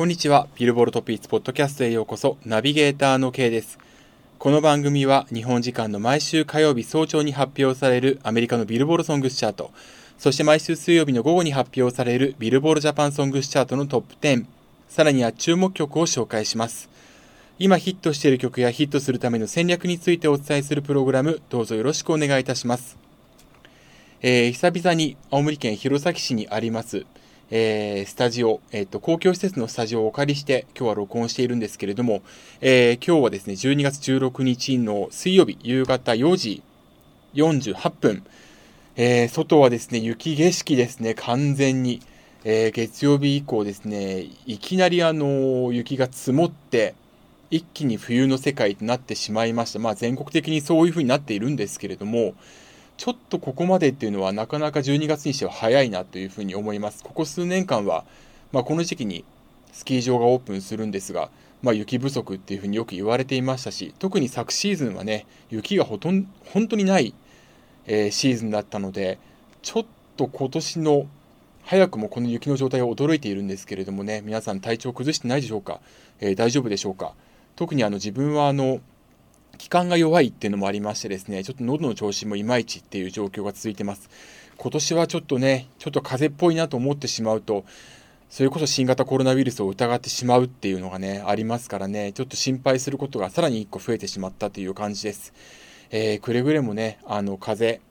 こんにちは。ビルボルトピーツポッドキャストへようこそ。ナビゲーターの K です。この番組は日本時間の毎週火曜日早朝に発表されるアメリカのビルボールソングスチャート、そして毎週水曜日の午後に発表されるビルボールジャパンソングスチャートのトップ10、さらには注目曲を紹介します。今ヒットしている曲やヒットするための戦略についてお伝えするプログラム、どうぞよろしくお願いいたします。えー、久々に青森県弘前市にあります、えー、スタジオ、えっ、ー、と、公共施設のスタジオをお借りして、今日は録音しているんですけれども、えー、今日はですね、12月16日の水曜日、夕方4時48分、えー、外はですね、雪景色ですね、完全に。えー、月曜日以降ですね、いきなりあの、雪が積もって、一気に冬の世界となってしまいました。まあ全国的にそういう風になっているんですけれども、ちょっとここまでっていうのはなかなか12月にしては早いなというふうに思います。ここ数年間は、まあ、この時期にスキー場がオープンするんですが、まあ、雪不足っていうふうによく言われていましたし、特に昨シーズンはね、雪がほとんど本当にない、えー、シーズンだったので、ちょっと今年の早くもこの雪の状態は驚いているんですけれどもね、皆さん体調崩してないでしょうか、えー、大丈夫でしょうか？特にあの自分はあの気管が弱いっていうのもありましてですね、ちょっと喉の調子もいまいちっていう状況が続いてます。今年はちょっとね、ちょっと風邪っぽいなと思ってしまうと、それこそ新型コロナウイルスを疑ってしまうっていうのがね、ありますからね、ちょっと心配することがさらに1個増えてしまったという感じです。えー、くれぐれもね、あの、風邪、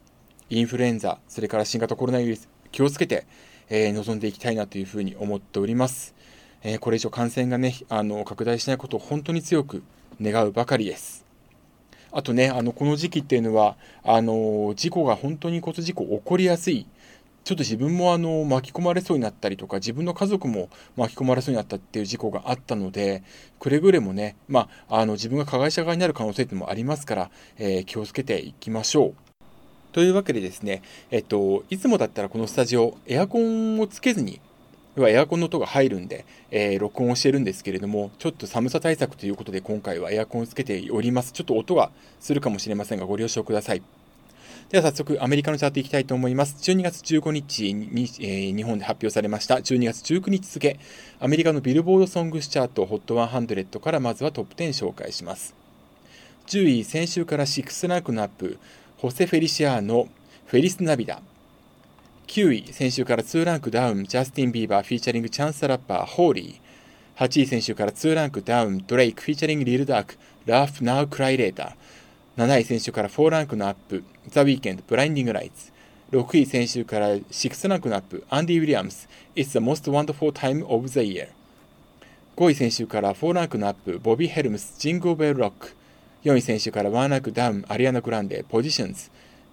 インフルエンザ、それから新型コロナウイルス、気をつけて、えー、臨んでいきたいなというふうに思っております。えー、これ以上感染がね、あの、拡大しないことを本当に強く願うばかりです。あとね、あのこの時期っていうのは、あの事故が本当に交通事故起こりやすい、ちょっと自分もあの巻き込まれそうになったりとか、自分の家族も巻き込まれそうになったっていう事故があったので、くれぐれもね、まあ、あの自分が加害者側になる可能性ってもありますから、えー、気をつけていきましょう。というわけでですね、えっと、いつもだったらこのスタジオ、エアコンをつけずに要はエアコンの音が入るんで、えー、録音をしてるんですけれども、ちょっと寒さ対策ということで今回はエアコンをつけております。ちょっと音がするかもしれませんがご了承ください。では早速アメリカのチャートいきたいと思います。12月15日に、えー、日本で発表されました12月19日付、アメリカのビルボードソングスチャート HOT100 からまずはトップ10紹介します。10位、先週から6ランクのアップ、ホセ・フェリシアーノ、フェリス・ナビダ。9位、先週から2ランクダウン、ジャスティン・ビーバー、 featuring チャンスラッパー、 Holy。8位、先週から2ランクダウン、ドレイク、 featuring リルダーク、 Laugh Now Cry Later。7位、先週から4ランクのアップ、ザ・ウィーケンド、 Blinding Lights。6位、先週から6ランクのアップ、アンディ・ウィリアムス、It's the most wonderful time of the year。5位、先週から4ランクのアップ、ボビー・ヘルムス、 Jingle Bell Rock。4位、先週から1ランクダウン、アリアナ・グランデ、 Positions。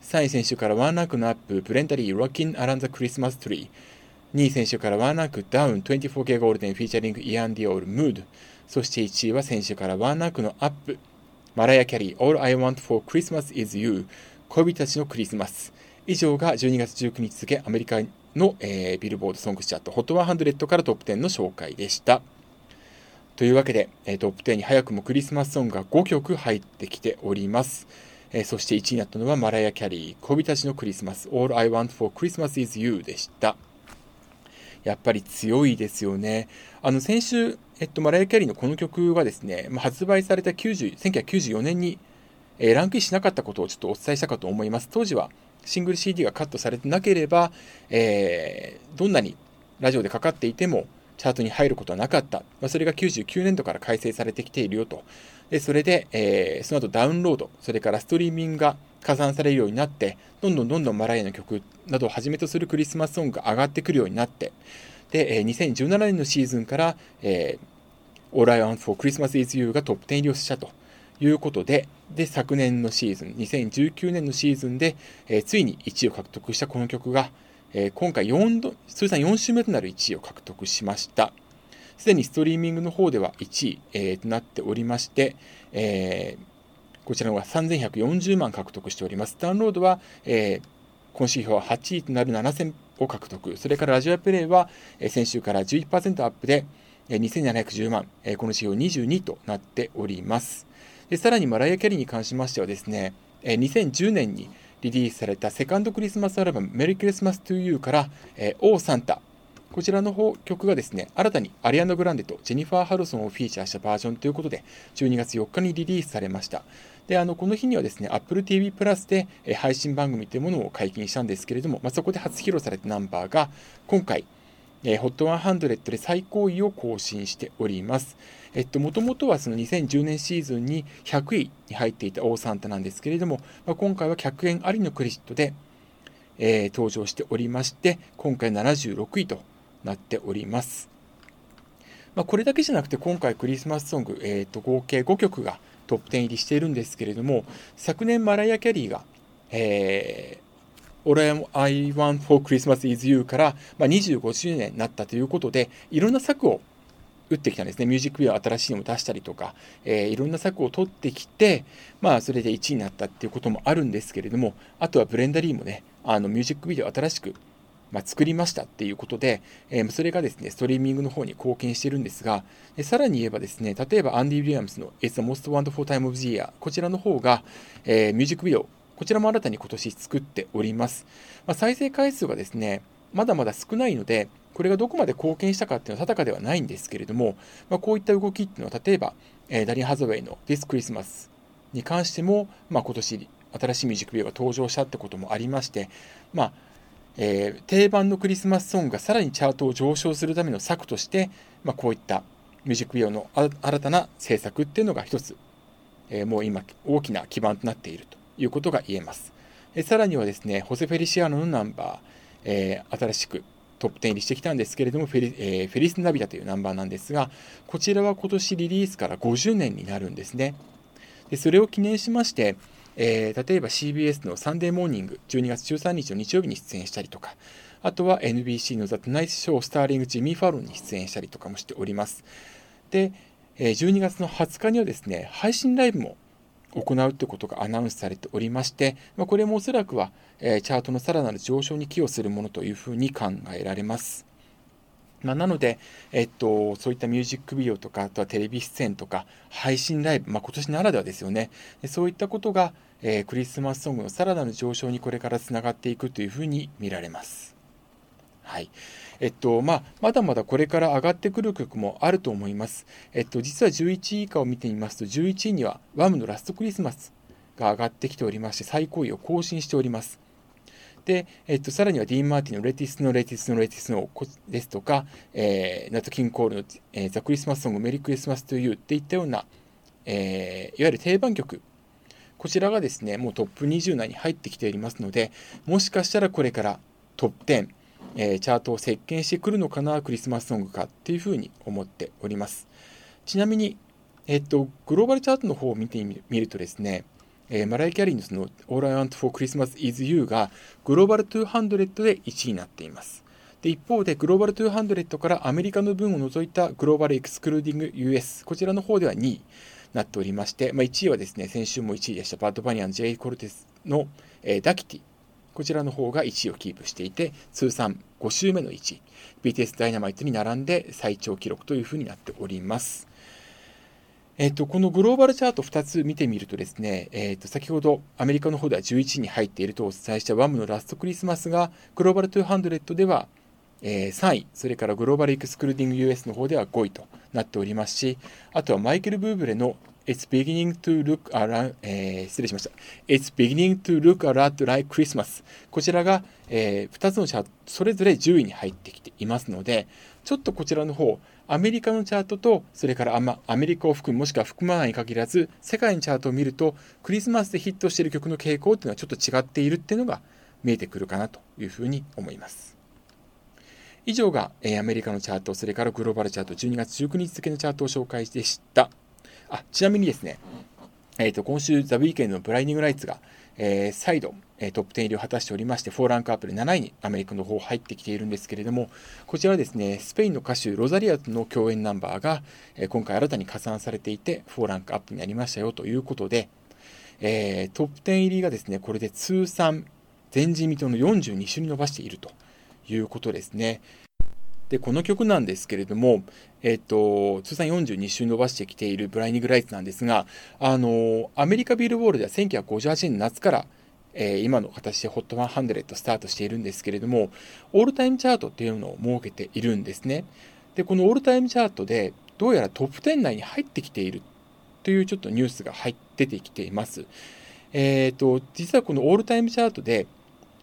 3位先週からワンランクのアップ、ブレンダ・リー、 Rockin' Around the Christmas Tree。2位先週からワンランクダウン、24K ゴールデン、 featuring、イアン・ディオール、 Mood。そして1位は先週からワンランクのアップ、マライア・キャリー、All I Want for Christmas is You。恋人たちのクリスマス。以上が12月19日付、アメリカの、えー、ビルボードソングチャート HOT100 からトップ10の紹介でした。というわけで、えー、トップ10に早くもクリスマスソングが5曲入ってきております。えー、そして1位になったのはマライア・キャリー、恋人たちのクリスマス、All I Want for Christmas is You でした。やっぱり強いですよね。あの、先週、えっと、マライア・キャリーのこの曲はですね、まあ、発売された90 1994年に、えー、ランクインしなかったことをちょっとお伝えしたかと思います。当時はシングル CD がカットされてなければ、えー、どんなにラジオでかかっていても、チャートに入ることはなかった。まあ、それが99年度から改正されてきているよと。で、それで、えー、その後ダウンロード、それからストリーミングが加算されるようになって、どんどんどんどんマライアの曲などをはじめとするクリスマスソングが上がってくるようになって、で、えー、2017年のシーズンから、えー、All I Want for Christmas is You がトップ10入りをしたということで、で、昨年のシーズン、2019年のシーズンで、えー、ついに1位を獲得したこの曲が、えー、今回4度、通算4週目となる1位を獲得しました。すでにストリーミングの方では1位、えー、となっておりまして、えー、こちらの方が3140万獲得しております。ダウンロードは、えー、今週は8位となる7000を獲得。それからラジオプレイは、えー、先週から11%アップで、えー、2710万、えー、この指標22となっております。でさらにマライア・キャリーに関しましてはですね、えー、2010年にリリースされたセカンドクリスマスアルバムメリークリスマストゥユーから、えー、オーサンタこちらの方曲がですね、新たにアリアナ・グランデとジェニファー・ハルソンをフィーチャーしたバージョンということで、12月4日にリリースされました。で、あの、この日にはですね、Apple TV プラスで、え配信番組というものを解禁したんですけれども、まあ、そこで初披露されたナンバーが、今回、えー、HOT100 で最高位を更新しております。えっと、もともとはその2010年シーズンに100位に入っていたオーサンタなんですけれども、まあ、今回は100円ありのクレジットで、えー、登場しておりまして、今回76位となっております。まあ、これだけじゃなくて、今回クリスマスソング、えー、と合計5曲がトップ10入りしているんですけれども、昨年マライア・キャリーが、えー、All I Want for Christmas is You から、まあ、25周年になったということで、いろんな策を打ってきたんですね。ミュージックビデオ新しいのを出したりとか、えー、いろんな策を取ってきて、まあ、それで1位になったっていうこともあるんですけれども、あとはブレンダリーもね、あのミュージックビデオ新しく、まあ、作りましたっていうことで、えー、それがですね、ストリーミングの方に貢献してるんですが、さらに言えばですね、例えばアンディ・ウィリアムスの It's the Most Wonderful Time of the Year、こちらの方が、えー、ミュージックビデオ、こちらも新たに今年作っております。まあ、再生回数がですね、まだまだ少ないので、これがどこまで貢献したかっていうのは定かではないんですけれども、まあ、こういった動きっていうのは、例えば、えー、ダリン・ハザウェイの This Christmas に関しても、まあ、今年新しいミュージックビデオが登場したってこともありまして、まあえー、定番のクリスマスソングがさらにチャートを上昇するための策として、まあ、こういったミュージックビデオの新たな制作っていうのが一つ、えー、もう今大きな基盤となっているということが言えます。えー、さらにはですね、ホセ・フェリシアノのナンバー、えー、新しくトップ10入りしてきたんですけれども、フェリ,、えー、フェリス・ナビダというナンバーなんですが、こちらは今年リリースから50年になるんですね。でそれを記念しまして、えー、例えば CBS のサンデーモーニング、12月13日の日曜日に出演したりとか、あとは NBC のザ・トナイス・ショー・スターリング・ジミー・ファロンに出演したりとかもしております。で、12月の20日にはですね、配信ライブも行うということがアナウンスされておりまして、まあ、これもおそらくは、えチャートのさらなる上昇に寄与するものというふうに考えられます。まあ、なので、えっと、そういったミュージックビデオとか、あとはテレビ出演とか、配信ライブ、まあ、今年ならではですよね。そういったことが、えー、クリスマスソングのさらなる上昇にこれからつながっていくというふうに見られます。はい。えっと、まあ、まだまだこれから上がってくる曲もあると思います。えっと、実は11位以下を見てみますと、11位にはワムのラストクリスマスが上がってきておりまして、最高位を更新しております。で、えっと、さらにはディーン・マーティンの Let It Snow Let It Snow Let It Snow ですとか、えー、ナット・キン・コールの、えー、 The Christmas Song Merry Christmas to You っていったような、えー、いわゆる定番曲こちらがですね、もうトップ20内に入ってきておりますので、もしかしたらこれからトップ10、えー、チャートを席巻してくるのかな、クリスマスソングかっていうふうに思っております。ちなみに、えっと、グローバルチャートの方を見てみるとですね、えー、マライア・キャリーのその All I Want for Christmas is You がグローバル200で1位になっています。で一方でグローバル200からアメリカの分を除いたグローバルエクスクルーディング US こちらの方では2位になっておりまして、まあ、1位はですね、先週も1位でしたバッドバニアン J. コルテスの、えー、ダキティ。こちらの方が1位をキープしていて、通算5週目の1位。BTS ダイナマイトに並んで最長記録というふうになっております。えっ、と、このグローバルチャート2つ見てみるとですね、えっ、と、先ほどアメリカの方では11位に入っているとお伝えしたワムのラストクリスマスが、グローバル200では、えー、3位、それからグローバルエクスクルーディング US の方では5位となっておりますし、あとはマイケル・ブーブレの It's beginning to look around、えー、失礼しました。It's beginning to look a lot like Christmas。こちらが、えー、2つのチャート、それぞれ10位に入ってきていますので、ちょっとこちらの方、アメリカのチャートと、それからアメリカを含む、もしくは含まないに限らず、世界のチャートを見ると、クリスマスでヒットしている曲の傾向っていうのはちょっと違っているっていうのが見えてくるかなというふうに思います。以上が、えー、アメリカのチャート、それからグローバルチャート、12月19日付のチャートを紹介でした。あ、ちなみにですね、え、ー、と、今週、ザ・ウィーケンのブライニング・ライツが、えー、再度、えー、トップ10入りを果たしておりまして、4ランクアップで7位にアメリカの方入ってきているんですけれども、こちらはですね、スペインの歌手、ロザリアとの共演ナンバーが、えー、今回新たに加算されていて、4ランクアップになりましたよということで、えー、トップ10入りがですね、これで通算、前人未到の42種に伸ばしているということですね。で、この曲なんですけれども、えっ、と、通算42週伸ばしてきているブライニング・ライツなんですが、あの、アメリカビルボールでは1958年夏から、えー、今の形で HOT100 スタートしているんですけれども、オールタイムチャートっていうのを設けているんですね。で、このオールタイムチャートで、どうやらトップ10内に入ってきているというちょっとニュースが入出てきています。えっ、ー、と、実はこのオールタイムチャートで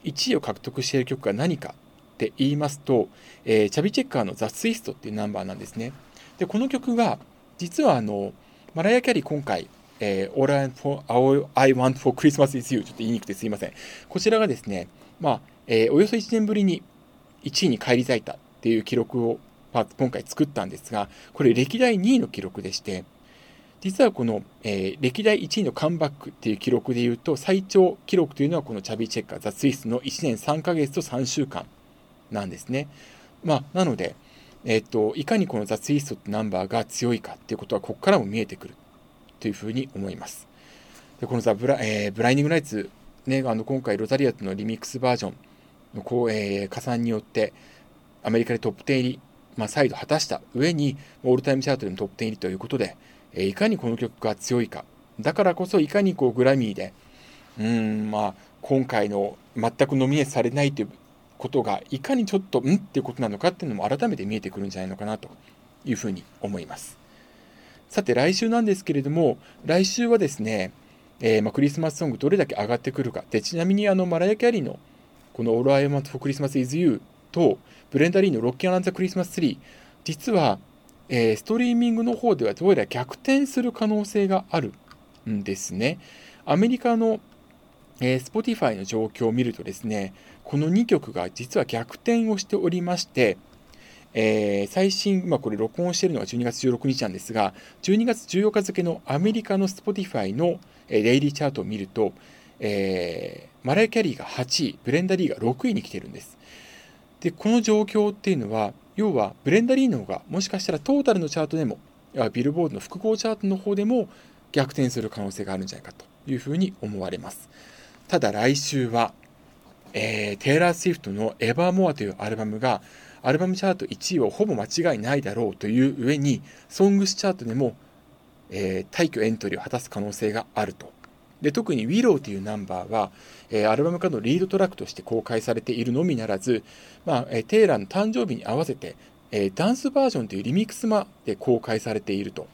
1位を獲得している曲が何かって言いますと、えー、チャビチェッカーのザ・ツイストっていうナンバーなんですね。で、この曲が、実はあの、マライア・キャリー今回、えー、All I, for, All I Want for Christmas is You ちょっと言いにくくてすいません。こちらがですね、まあ、えー、およそ1年ぶりに1位に返り咲いたっていう記録を、まあ、今回作ったんですが、これ歴代2位の記録でして、実はこの、えー、歴代1位のカムバックっていう記録でいうと、最長記録というのはこのチャビーチェッカー、ザ・スイスの1年3ヶ月と3週間なんですね。まあ、なので、えっ、と、いかにこのザ・ツイストってナンバーが強いかっていうことは、ここからも見えてくるというふうに思います。でこのザブラ、えー、ブライニングライツ、ね、あの今回ロザリアットのリミックスバージョンのこう、えー、加算によってアメリカでトップ10入り、まあ、再度果たした上にオールタイムチャートでもトップ10入りということで、えー、いかにこの曲が強いかだからこそいかにこうグラミーでうんまあ今回の全くノミネートされないということがいかにちょっとんっていうことなのかっていうのも改めて見えてくるんじゃないのかなというふうに思います。さて来週なんですけれども、来週はですね、えー、ま、クリスマスソングどれだけ上がってくるか。で、ちなみにあのマライア・キャリーのこの All I Want for Christmas is You とブレンダリーの Rockin' Around the Christmas Tree、実は、えー、ストリーミングの方ではどうやら逆転する可能性があるんですね。アメリカの、えー、Spotify の状況を見るとですね、この2曲が実は逆転をしておりまして、えー、最新、まあ、これ録音しているのが12月16日なんですが、12月14日付のアメリカの Spotify の、デイリーチャートを見ると、えー、マライキャリーが8位、ブレンダリーが6位に来ているんです。で、この状況っていうのは、要はブレンダリーの方がもしかしたらトータルのチャートでも、ビルボードの複合チャートの方でも逆転する可能性があるんじゃないかというふうに思われます。ただ来週は、えー、テイラー・スウィフトの evermore というアルバムがアルバムチャート1位はほぼ間違いないだろうという上に、ソングスチャートでも、えー、大挙エントリーを果たす可能性があると。で特に Willow というナンバーは、えー、アルバムからのリードトラックとして公開されているのみならず、まあえー、テイラーの誕生日に合わせて、えー、ダンスバージョンというリミックスまで公開されていると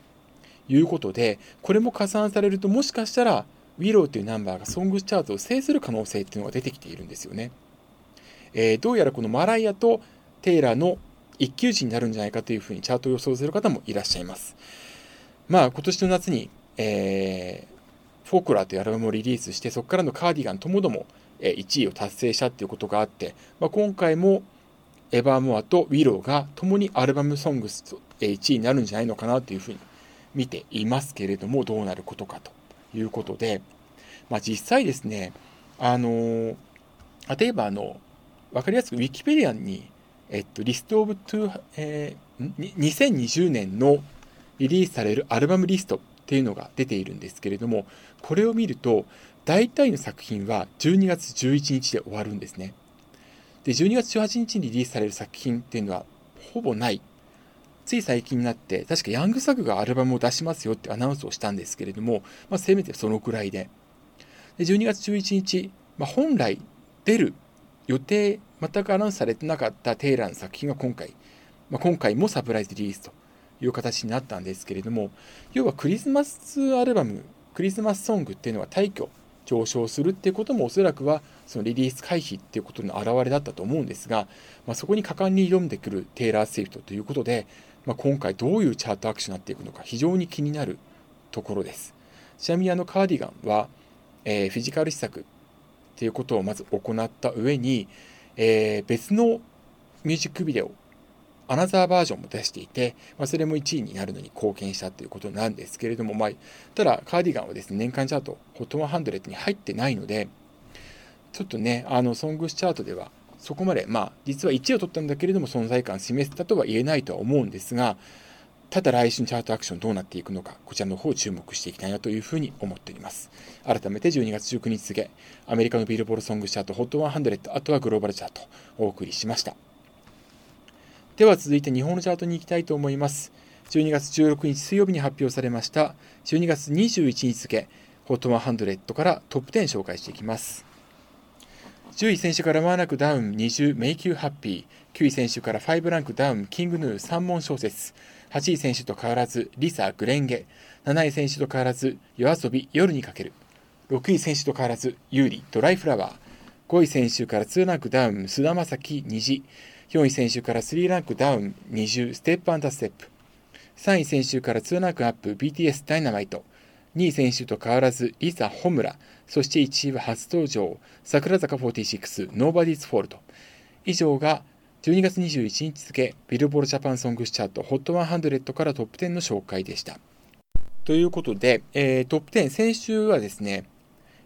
いうことで、これも加算されると、もしかしたら Willow というナンバーがソングチャートを制する可能性っていうのが出てきているんですよね。えー、どうやらこのマライアとテイラーの一騎打ちになるんじゃないかというふうにチャートを予想する方もいらっしゃいます。まあ今年の夏に、えー、フォークラーというアルバムをリリースして、そこからのカーディガンともども、1位を達成したっていうことがあって、まあ、今回もエバーモアとウィローが共にアルバムソングス1位になるんじゃないのかなというふうに見ていますけれども、どうなることかということで、まあ、実際ですね、あの例えばあの、わかりやすくウィキペディアにえっと、リストオブトゥ、えー、2020年のリリースされるアルバムリストっていうのが出ているんですけれども、これを見ると、大体の作品は12月11日で終わるんですね。で、12月18日にリリースされる作品っていうのはほぼない。つい最近になって、確かヤングサグがアルバムを出しますよってアナウンスをしたんですけれども、まあ、せめてそのくらいで。で、12月11日、まあ、本来出る予定、全くアナウンスされてなかったテイラーの作品が今回、まあ、今回もサプライズリリースという形になったんですけれども、要はクリスマスアルバム、クリスマスソングっていうのは大挙上昇するっていうこともおそらくはそのリリース回避っていうことの表れだったと思うんですが、まあ、そこに果敢に挑んでくるテイラー・スイフトということで、まあ、今回どういうチャートアクションになっていくのか非常に気になるところです。ちなみにあの cardigan は、えー、フィジカル施策っていうことをまず行った上に、えー、別のミュージックビデオ、アナザーバージョンも出していて、まあ、それも1位になるのに貢献したということなんですけれども、まあ、ただ、カーディガンはですね、年間チャート、HOT100 に入ってないので、ちょっとね、あの、ソングスチャートでは、そこまで、まあ、実は1位を取ったんだけれども、存在感を示せたとは言えないとは思うんですが、ただ来週のチャートアクションどうなっていくのか、こちらの方を注目していきたいなというふうに思っております。改めて12月19日付、アメリカのビルボールソングチャート HOT100、あとはグローバルチャートお送りしました。では続いて日本のチャートに行きたいと思います。12月16日水曜日に発表されました12月21日付 HOT100 からトップ10紹介していきます。10位先週からワンランクダウン20メイキューハッピー。9位先週から5ランクダウン King Gnu、三文小説。8位先週と変わらず LiSA、紅蓮華。7位先週と変わらず YOASOBI、夜に駆ける。6位先週と変わらず優里ドライフラワー。5位先週から2ランクダウン菅田将暉虹4位先週から3ランクダウン NiziU Step and a step。3位先週から2ランクアップ BTS Dynamite。2位先週と変わらず LiSA・炎そして1位は初登場櫻坂46 Nobody's fault 以上が12月21日付ビルボードジャパン Songs チャート HOT100 からトップ10の紹介でした。ということで、えー、トップ10先週はですね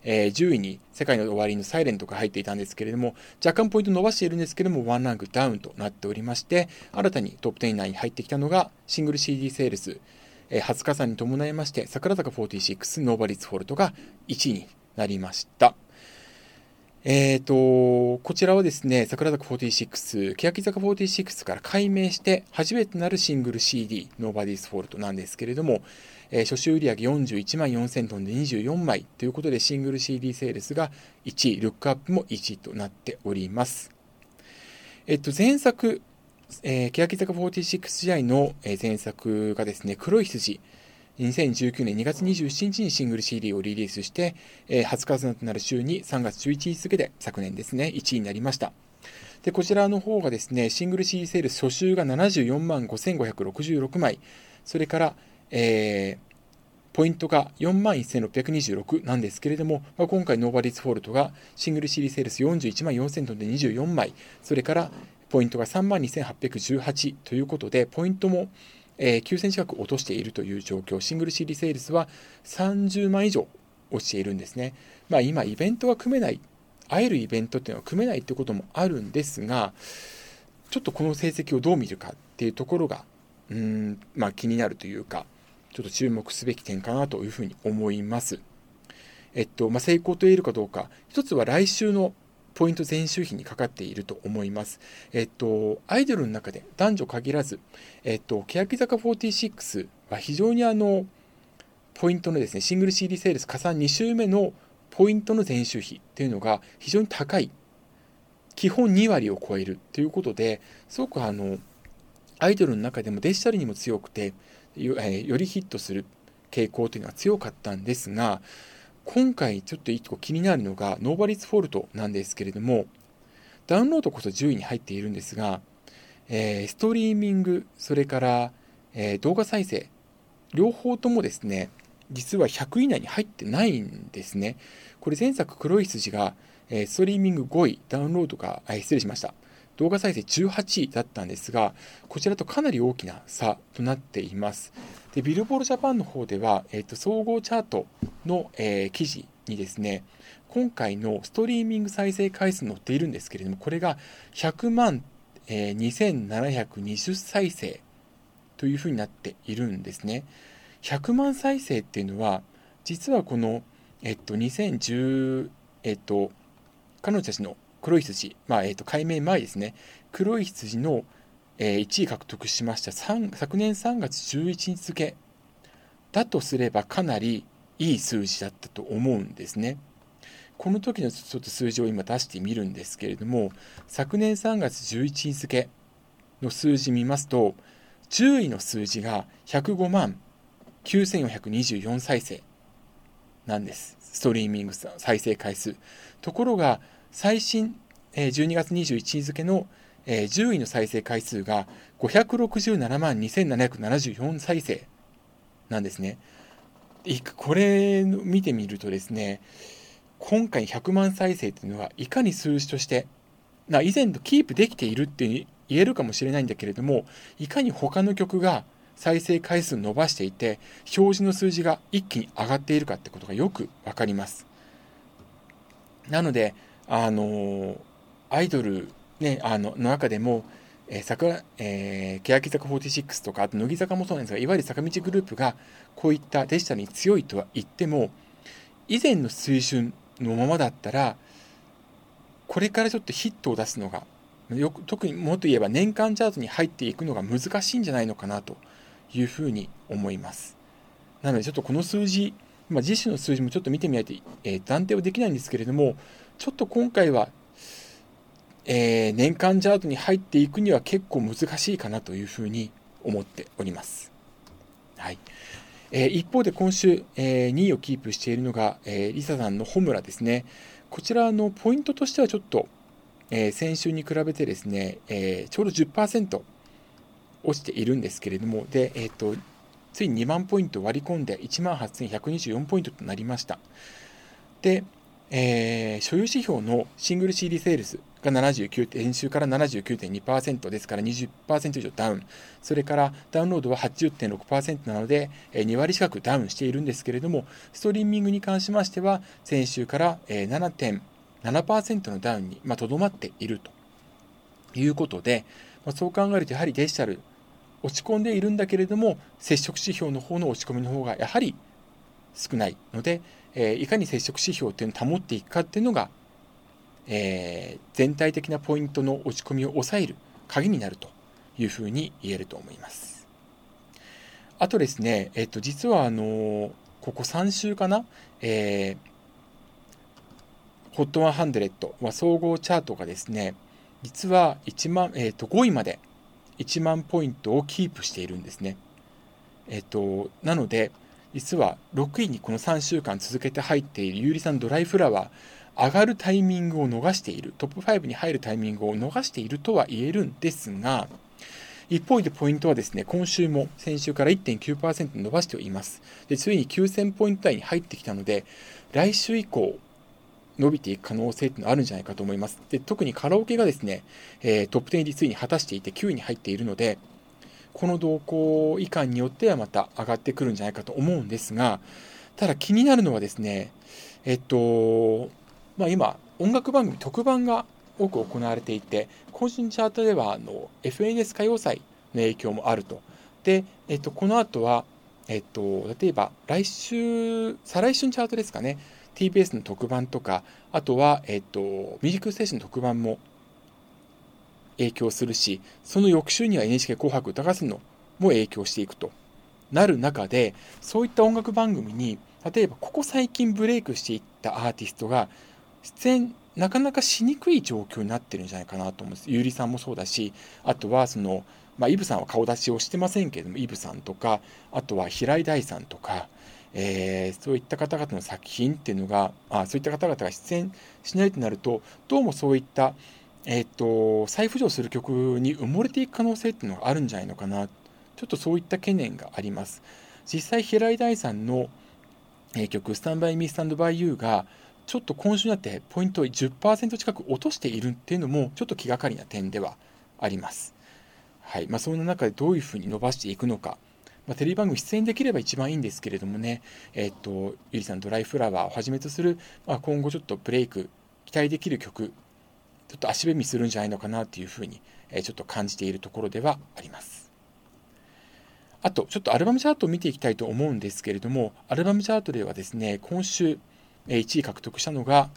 えー、10位に SEKAI NO OWARI の silent が入っていたんですけれども、若干ポイント伸ばしているんですけれども、ワンランクダウンとなっておりまして、新たにトップ10内に入ってきたのが、シングル CD セールス、え、20日さんに伴いまして、櫻坂46、Nobody's fault が1位になりました。えーと、こちらはですね、櫻坂46、欅坂46から改名して初めてなるシングル CD、 Nobody's fault なんですけれども、えー、初週売上41万4000トンで24枚ということでシングル CD セールスが1位、ルックアップも1位となっております。えっと、前作、えー、欅坂46時代の前作がですね、黒い羊。2019年2月27日にシングル CD をリリースして、えー、初活動となる週に3月11日付で昨年ですね、1位になりました。で、こちらの方がですね、シングル CD セールス初週が74万5566枚、それから、えー、ポイントが4万1626なんですけれども、まあ、今回ノーバリッツフォルトがシングル CD セールス41万4000トンで24枚、それからポイントが3万2818ということで、ポイントも、えー、9000近く落としているという状況、シングル CD セールスは30万以上落ちているんですね。まあ、今、イベントが組めない、会えるイベントっていうのは組めないってこともあるんですが、ちょっとこの成績をどう見るかっていうところが、うん、まあ、気になるというか、ちょっと注目すべき点かなというふうに思います。えっと、まあ、成功と言えるかどうか、一つは来週のポイント前週比にかかっていると思います。えっと、アイドルの中で男女限らず、えっと、欅坂46は非常にあの、ポイントのですね、シングル CD セールス加算2週目のポイントの前週比というのが非常に高い。基本2割を超えるということで、すごくあの、アイドルの中でもデジタルにも強くて、よりヒットする傾向というのは強かったんですが、今回ちょっと1個気になるのが、ノーバリッツフォルトなんですけれども、ダウンロードこそ10位に入っているんですが、えー、ストリーミング、それから、えー、動画再生、両方ともですね、実は100位以内に入ってないんですね。これ前作黒い筋が、えー、ストリーミング5位、ダウンロードが、え失礼しました。動画再生18位だったんですが、こちらとかなり大きな差となっています。でビルボールジャパンの方では、えーと、総合チャートの、えー、記事にですね、今回のストリーミング再生回数載っているんですけれども、これが100万、えー、2720再生というふうになっているんですね。100万再生っていうのは、実はこの、えっと、2010、えっと、彼女たちの黒い羊、まあ、えー、と改名前ですね、黒い羊の、えー、1位獲得しました昨年3月11日付だとすればかなりいい数字だったと思うんですね。この時のちょっと数字を今出してみるんですけれども、昨年3月11日付の数字見ますと、10位の数字が105万9424再生なんです。ストリーミング再生回数。ところが、最新、え12月21日付の、え10位の再生回数が567万2774再生なんですね。これ見てみるとですね、今回100万再生というのは、いかに数字として、な以前とキープできているって言えるかもしれないんだけれども、いかに他の曲が再生回数を伸ばしていて、表示の数字が一気に上がっているかってことがよくわかります。なので、あのアイドル、ね、あのの中でも、えー桜えー、欅坂46とかあと乃木坂もそうなんですがいわゆる坂道グループがこういったデジタルに強いとは言っても以前の水準のままだったらこれからちょっとヒットを出すのがよく特にもっと言えば年間チャートに入っていくのが難しいんじゃないのかなというふうに思います。なのでちょっとこの数字、まあ、自身の数字もちょっと見てみないと、えー、断定はできないんですけれどもちょっと今回はえー、年間チャートに入っていくには結構難しいかなというふうに思っております。はいえー、一方で今週、えー、2位をキープしているのが、えー、リサさんのホムラですね。こちらのポイントとしてはちょっと、えー、先週に比べてですね、えー、ちょうど10%落ちているんですけれども、で、えーと、ついに2万ポイント割り込んで1万8124ポイントとなりました。で、えー、所有指標のシングル CD セールスが79、先週から79.2%ですから20%以上ダウン。それからダウンロードは80.6%なのでえ、2割近くダウンしているんですけれども、ストリーミングに関しましては、先週からえ7.7%のダウンにとど、まっているということで、まあ、そう考えるとやはりデジタル落ち込んでいるんだけれども、接触指標の方の落ち込みの方がやはり少ないので、え、いかに接触指標というのを保っていくかっていうのが、え、全体的なポイントの落ち込みを抑える鍵になるというふうに言えると思います。あとですね、えっと、実はあのここ3週かな、えー、ホット100は総合チャートがですね、実は1万、えっと、5位まで1万ポイントをキープしているんですね。えっと、なので、実は6位にこの3週間続けて入っているゆうりさんドライフラワー、上がるタイミングを逃している、トップ5に入るタイミングを逃しているとは言えるんですが、一方でポイントはですね、今週も先週から1.9%伸ばしています。で、ついに9000ポイント台に入ってきたので、来週以降、伸びていく可能性ってのあるんじゃないかと思います。で、特にカラオケがですね、えー、トップ10入りついに果たしていて9位に入っているので、この動向以下によってはまた上がってくるんじゃないかと思うんですが、ただ気になるのはですね、えっと、まあ、今、音楽番組特番が多く行われていて、今週のチャートではあの FNS 歌謡祭の影響もあると。で、えっと、この後は、えっと、例えば来週、再来週のチャートですかね、TBS の特番とか、あとは、えっと、ミュージックステーションの特番も影響するし、その翌週には NHK 紅白歌合戦のも影響していくとなる中で、そういった音楽番組に、例えばここ最近ブレイクしていったアーティストが、出演なかなかしにくい状況になってるんじゃないかなと思うんです。ゆうりさんもそうだし、あとはその、まあ、イブさんは顔出しをしてませんけれども、イブさんとか、あとは平井大さんとか、えー、そういった方々の作品っていうのがあ、そういった方々が出演しないとなると、どうもそういったえっ、と、再浮上する曲に埋もれていく可能性っていうのがあるんじゃないのかな。ちょっとそういった懸念があります。実際、平井大さんの、曲、スタンバイミースタンドバイユーが、ちょっと今週になってポイントを10%近く落としているっていうのも、ちょっと気がかりな点ではあります。はいまあ、そんな中でどういうふうに伸ばしていくのか。まあ、テレビ番組出演できれば一番いいんですけれどもね、えっ、と、ゆりさん、ドライフラワーをはじめとする、まあ、今後ちょっとブレイク、期待できる曲ちょっと足踏みするんじゃないのかなというふうに、えちょっと感じているところではあります。あと、ちょっとアルバムチャートを見ていきたいと思うんですけれども、アルバムチャートではですね、今週1位獲得したのが、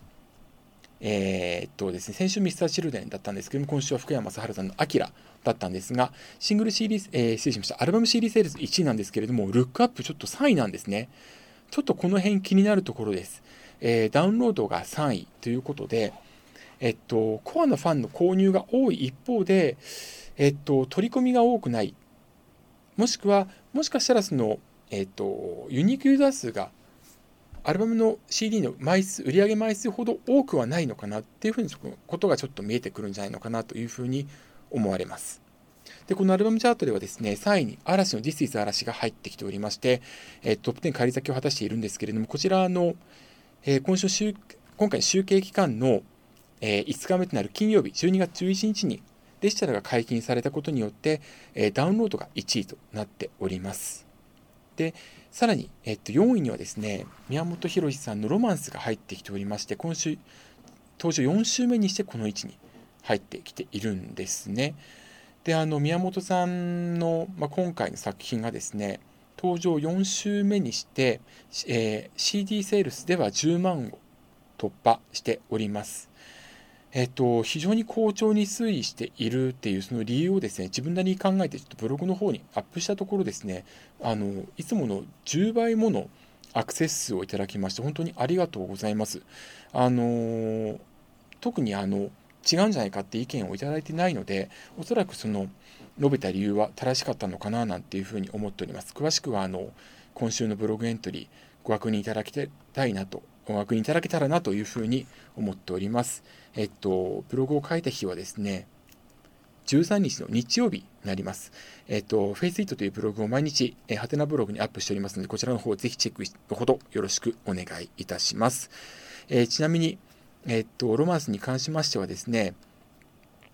えー、っとですね、先週ミスターチルデンだったんですけども、今週は福山雅治さんのアキラだったんですが、シングル CD、えー、失礼しました、アルバム CD セールス1位なんですけれども、ルックアップちょっと3位なんですね。ちょっとこの辺気になるところです。えー、ダウンロードが3位ということで、えっと、コアのファンの購入が多い一方で、えっと、取り込みが多くない。もしくは、もしかしたらその、えっと、ユニークユーザー数がアルバムの CD の枚数、売上枚数ほど多くはないのかなっていうふうにことがちょっと見えてくるんじゃないのかなというふうに思われます。で、このアルバムチャートではですね、3位に嵐の This is 嵐が入ってきておりまして、えトップ10返り咲きを果たしているんですけれども、こちらの、えー、今週今回集計期間のえー、5日目となる金曜日、12月11日にデジタルが解禁されたことによって、えー、ダウンロードが1位となっております。で、さらに、えっと、4位にはですね、宮本浩次さんのロマンスが入ってきておりまして、今週、登場4週目にしてこの位置に入ってきているんですね。で、あの、宮本さんの、まあ、今回の作品がですね、登場4週目にして、えー、CD セールスでは10万を突破しております。えっと、非常に好調に推移しているっていうその理由をですね、自分なりに考えてちょっとブログの方にアップしたところですね、あの、いつもの10倍ものアクセス数をいただきまして、本当にありがとうございます。あの、特にあの、違うんじゃないかって意見をいただいてないので、おそらくその述べた理由は正しかったのかななんていうふうに思っております。詳しくはあの今週のブログエントリーご確認いただきたいなと、ご確認いただけたらなというふうに思っております。えっと、ブログを書いた日はですね、13日の日曜日になります。えっ、と、フェイスイットというブログを毎日、えー、ハテナブログにアップしておりますので、こちらの方ぜひチェックのほどよろしくお願いいたします。えー、ちなみに、えっ、と、ロマンスに関しましてはですね、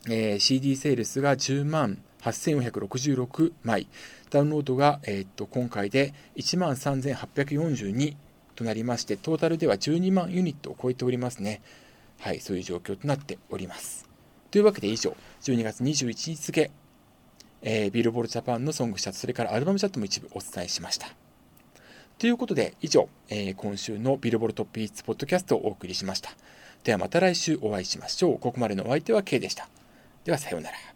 えー、CD セールスが10万8466枚、ダウンロードが、えー、と今回で1万3842となりまして、トータルでは12万ユニットを超えておりますね。はい、そういう状況となっております。というわけで以上、12月21日付、えー、ビルボールジャパンのソングチャット、それからアルバムチャットも一部お伝えしました。ということで、以上、えー、今週のビルボールトップ1ポッドキャストをお送りしました。ではまた来週お会いしましょう。ここまでのお相手は K でした。ではさようなら。